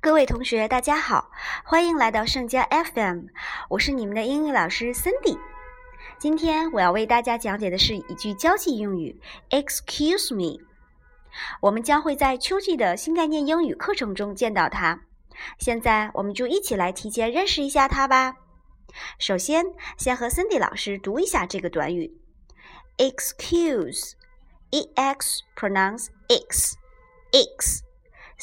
各位同学，大家好，欢迎来到盛佳 FM，我是你们的英语老师 Cindy。今天我要为大家讲解的是一句交际用语，Excuse me。我们将会在秋季的新概念英语课程中见到它。现在我们就一起来提前认识一下它吧。首先，先和 Cindy 老师读一下这个短语，Excuse，E X pronounce X，X。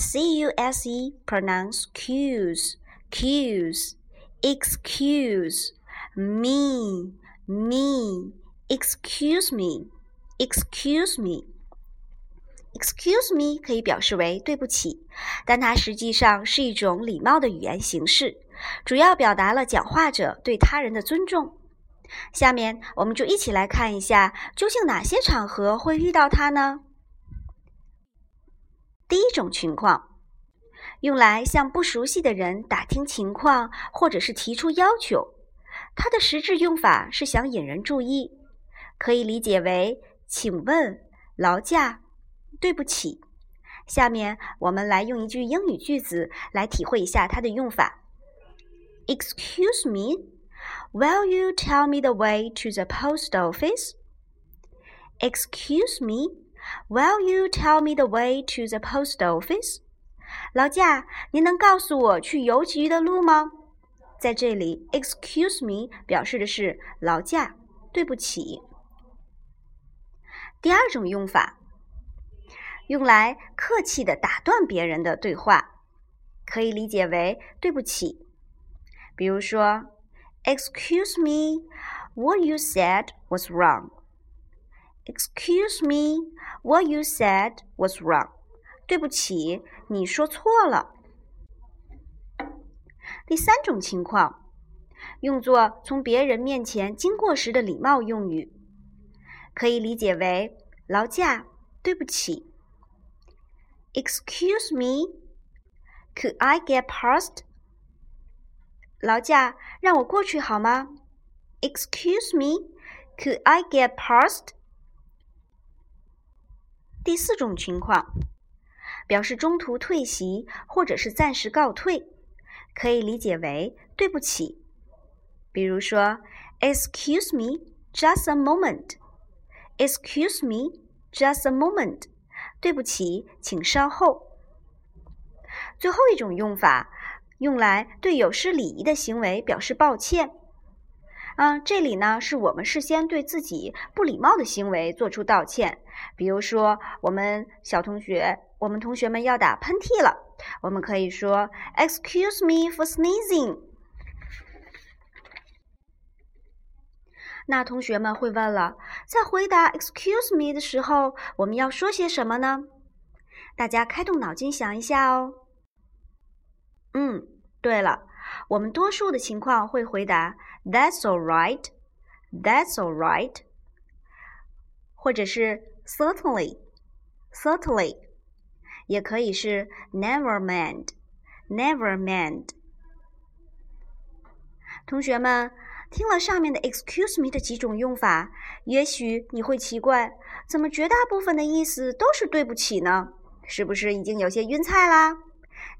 C U S E pronounce cues, cues. Excuse me, me. Excuse me, excuse me. Excuse me 可以表示为对不起，但它实际上是一种礼貌的语言形式，主要表达了讲话者对他人的尊重。下面我们就一起来看一下，究竟哪些场合会遇到它呢？第一种情况，用来向不熟悉的人打听情况，或者是提出要求。它的实质用法是想引人注意，可以理解为“请问”“劳驾”“对不起”。下面我们来用一句英语句子来体会一下它的用法：Excuse me, will you tell me the way to the post office? Excuse me. Will you tell me the way to the post office？劳驾，您能告诉我去邮局的路吗？在这里，excuse me 表示的是劳驾，对不起。第二种用法，用来客气的打断别人的对话，可以理解为对不起。比如说，Excuse me，what you said was wrong。Excuse me, what you said was wrong. 对不起，你说错了。第三种情况，用作从别人面前经过时的礼貌用语，可以理解为劳驾，对不起。Excuse me, could I get past? 劳驾，让我过去好吗？Excuse me, could I get past? 第四种情况，表示中途退席或者是暂时告退，可以理解为对不起。比如说，Excuse me, just a moment. Excuse me, just a moment. 对不起，请稍后。最后一种用法，用来对有失礼仪的行为表示抱歉。嗯，这里呢是我们事先对自己不礼貌的行为做出道歉。比如说，我们小同学，我们同学们要打喷嚏了，我们可以说 “Excuse me for sneezing”。那同学们会问了，在回答 “Excuse me” 的时候，我们要说些什么呢？大家开动脑筋想一下哦。嗯，对了。我们多数的情况会回答 "That's all right, That's all right"，或者是 "Certainly, Certainly"，也可以是 "Never mind, Never mind"。同学们听了上面的 "Excuse me" 的几种用法，也许你会奇怪，怎么绝大部分的意思都是对不起呢？是不是已经有些晕菜啦？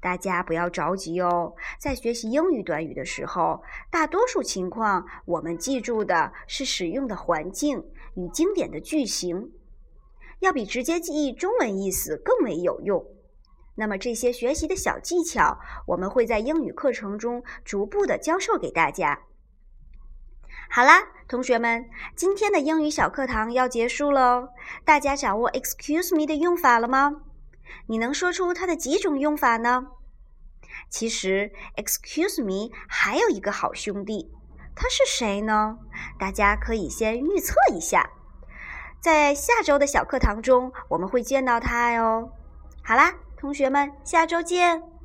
大家不要着急哦，在学习英语短语的时候，大多数情况我们记住的是使用的环境与经典的句型，要比直接记忆中文意思更为有用。那么这些学习的小技巧，我们会在英语课程中逐步的教授给大家。好啦，同学们，今天的英语小课堂要结束喽，大家掌握 “excuse me” 的用法了吗？你能说出它的几种用法呢？其实，excuse me 还有一个好兄弟，他是谁呢？大家可以先预测一下，在下周的小课堂中我们会见到他哟。好啦，同学们，下周见。